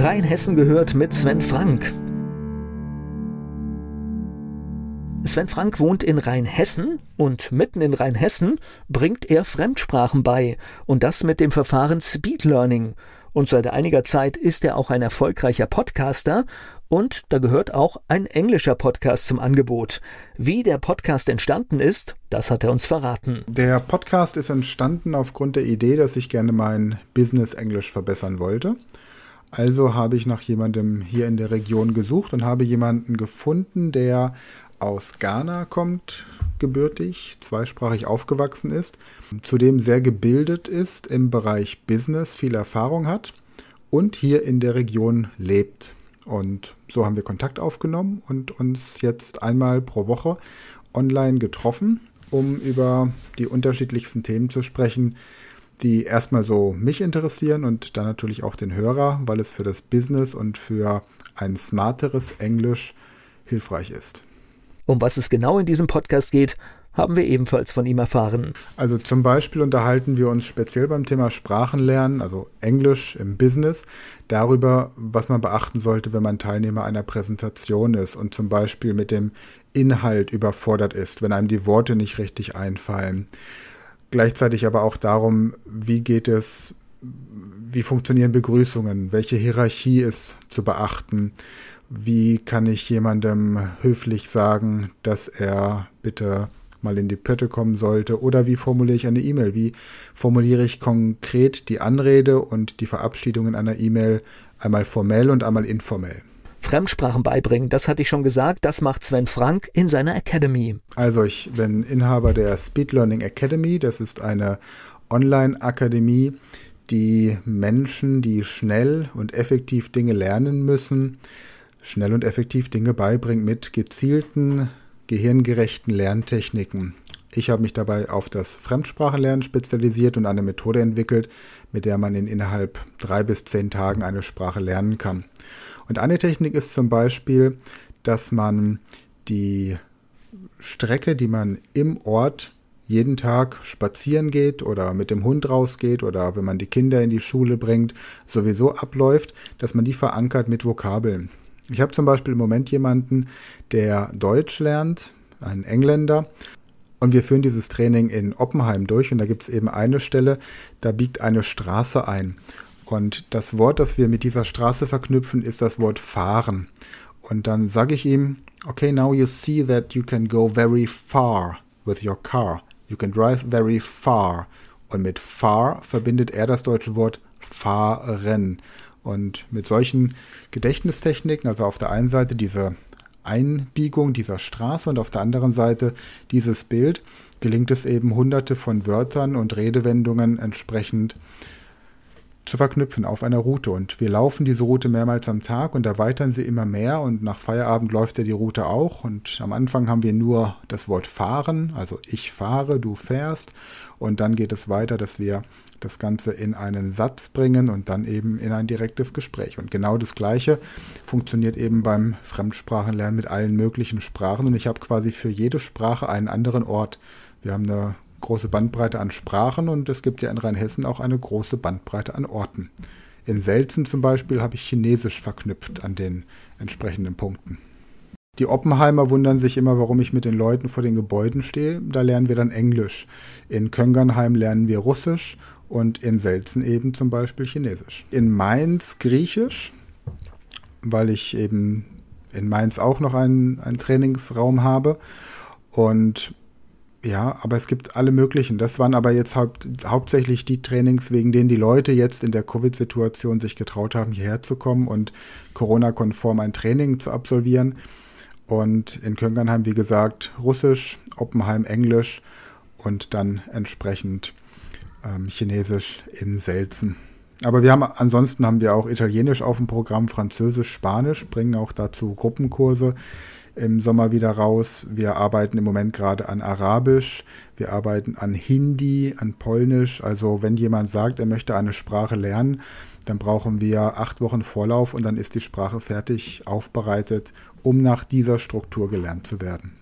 Rheinhessen gehört mit Sven Frank. Sven Frank wohnt in Rheinhessen und mitten in Rheinhessen bringt er Fremdsprachen bei und das mit dem Verfahren Speed Learning. Und seit einiger Zeit ist er auch ein erfolgreicher Podcaster und da gehört auch ein englischer Podcast zum Angebot. Wie der Podcast entstanden ist, das hat er uns verraten. Der Podcast ist entstanden aufgrund der Idee, dass ich gerne mein Business Englisch verbessern wollte. Also habe ich nach jemandem hier in der Region gesucht und habe jemanden gefunden, der aus Ghana kommt, gebürtig, zweisprachig aufgewachsen ist, zudem sehr gebildet ist im Bereich Business, viel Erfahrung hat und hier in der Region lebt. Und so haben wir Kontakt aufgenommen und uns jetzt einmal pro Woche online getroffen, um über die unterschiedlichsten Themen zu sprechen, die erstmal so mich interessieren und dann natürlich auch den Hörer, weil es für das Business und für ein smarteres Englisch hilfreich ist. Um was es genau in diesem Podcast geht, haben wir ebenfalls von ihm erfahren. Also zum Beispiel unterhalten wir uns speziell beim Thema Sprachenlernen, also Englisch im Business, darüber, was man beachten sollte, wenn man Teilnehmer einer Präsentation ist und zum Beispiel mit dem Inhalt überfordert ist, wenn einem die Worte nicht richtig einfallen gleichzeitig aber auch darum, wie geht es, wie funktionieren Begrüßungen, welche Hierarchie ist zu beachten, wie kann ich jemandem höflich sagen, dass er bitte mal in die Pötte kommen sollte oder wie formuliere ich eine E-Mail, wie formuliere ich konkret die Anrede und die Verabschiedung in einer E-Mail einmal formell und einmal informell. Fremdsprachen beibringen, das hatte ich schon gesagt, das macht Sven Frank in seiner Academy. Also ich bin Inhaber der Speed Learning Academy, das ist eine Online-Akademie, die Menschen, die schnell und effektiv Dinge lernen müssen, schnell und effektiv Dinge beibringt mit gezielten, gehirngerechten Lerntechniken. Ich habe mich dabei auf das Fremdsprachenlernen spezialisiert und eine Methode entwickelt, mit der man in innerhalb drei bis zehn Tagen eine Sprache lernen kann. Und eine Technik ist zum Beispiel, dass man die Strecke, die man im Ort jeden Tag spazieren geht oder mit dem Hund rausgeht oder wenn man die Kinder in die Schule bringt, sowieso abläuft, dass man die verankert mit Vokabeln. Ich habe zum Beispiel im Moment jemanden, der Deutsch lernt, einen Engländer, und wir führen dieses Training in Oppenheim durch und da gibt es eben eine Stelle, da biegt eine Straße ein. Und das Wort, das wir mit dieser Straße verknüpfen, ist das Wort fahren. Und dann sage ich ihm, okay, now you see that you can go very far with your car. You can drive very far. Und mit far verbindet er das deutsche Wort fahren. Und mit solchen Gedächtnistechniken, also auf der einen Seite diese Einbiegung dieser Straße und auf der anderen Seite dieses Bild, gelingt es eben hunderte von Wörtern und Redewendungen entsprechend zu verknüpfen auf einer Route. Und wir laufen diese Route mehrmals am Tag und erweitern sie immer mehr und nach Feierabend läuft ja die Route auch. Und am Anfang haben wir nur das Wort fahren, also ich fahre, du fährst. Und dann geht es weiter, dass wir das Ganze in einen Satz bringen und dann eben in ein direktes Gespräch. Und genau das Gleiche funktioniert eben beim Fremdsprachenlernen mit allen möglichen Sprachen. Und ich habe quasi für jede Sprache einen anderen Ort. Wir haben eine große Bandbreite an Sprachen und es gibt ja in Rheinhessen auch eine große Bandbreite an Orten. In Selzen zum Beispiel habe ich Chinesisch verknüpft an den entsprechenden Punkten. Die Oppenheimer wundern sich immer, warum ich mit den Leuten vor den Gebäuden stehe. Da lernen wir dann Englisch. In Köngernheim lernen wir Russisch und in Selzen eben zum Beispiel Chinesisch. In Mainz Griechisch, weil ich eben in Mainz auch noch einen, einen Trainingsraum habe. Und ja, aber es gibt alle möglichen. Das waren aber jetzt haupt, hauptsächlich die Trainings, wegen denen die Leute jetzt in der Covid-Situation sich getraut haben, hierher zu kommen und Corona-konform ein Training zu absolvieren. Und in Köngernheim, wie gesagt, Russisch, Oppenheim Englisch und dann entsprechend ähm, Chinesisch in Selzen. Aber wir haben ansonsten haben wir auch Italienisch auf dem Programm, Französisch, Spanisch, bringen auch dazu Gruppenkurse im Sommer wieder raus. Wir arbeiten im Moment gerade an Arabisch, wir arbeiten an Hindi, an Polnisch. Also wenn jemand sagt, er möchte eine Sprache lernen, dann brauchen wir acht Wochen Vorlauf und dann ist die Sprache fertig aufbereitet, um nach dieser Struktur gelernt zu werden.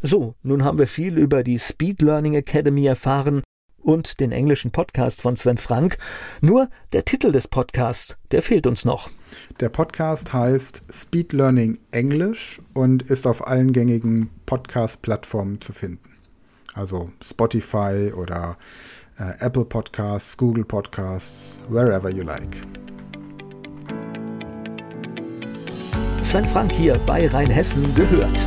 So, nun haben wir viel über die Speed Learning Academy erfahren und den englischen Podcast von Sven Frank. Nur der Titel des Podcasts, der fehlt uns noch. Der Podcast heißt Speed Learning Englisch und ist auf allen gängigen Podcast-Plattformen zu finden. Also Spotify oder äh, Apple Podcasts, Google Podcasts, wherever you like. Sven Frank hier bei Rheinhessen gehört.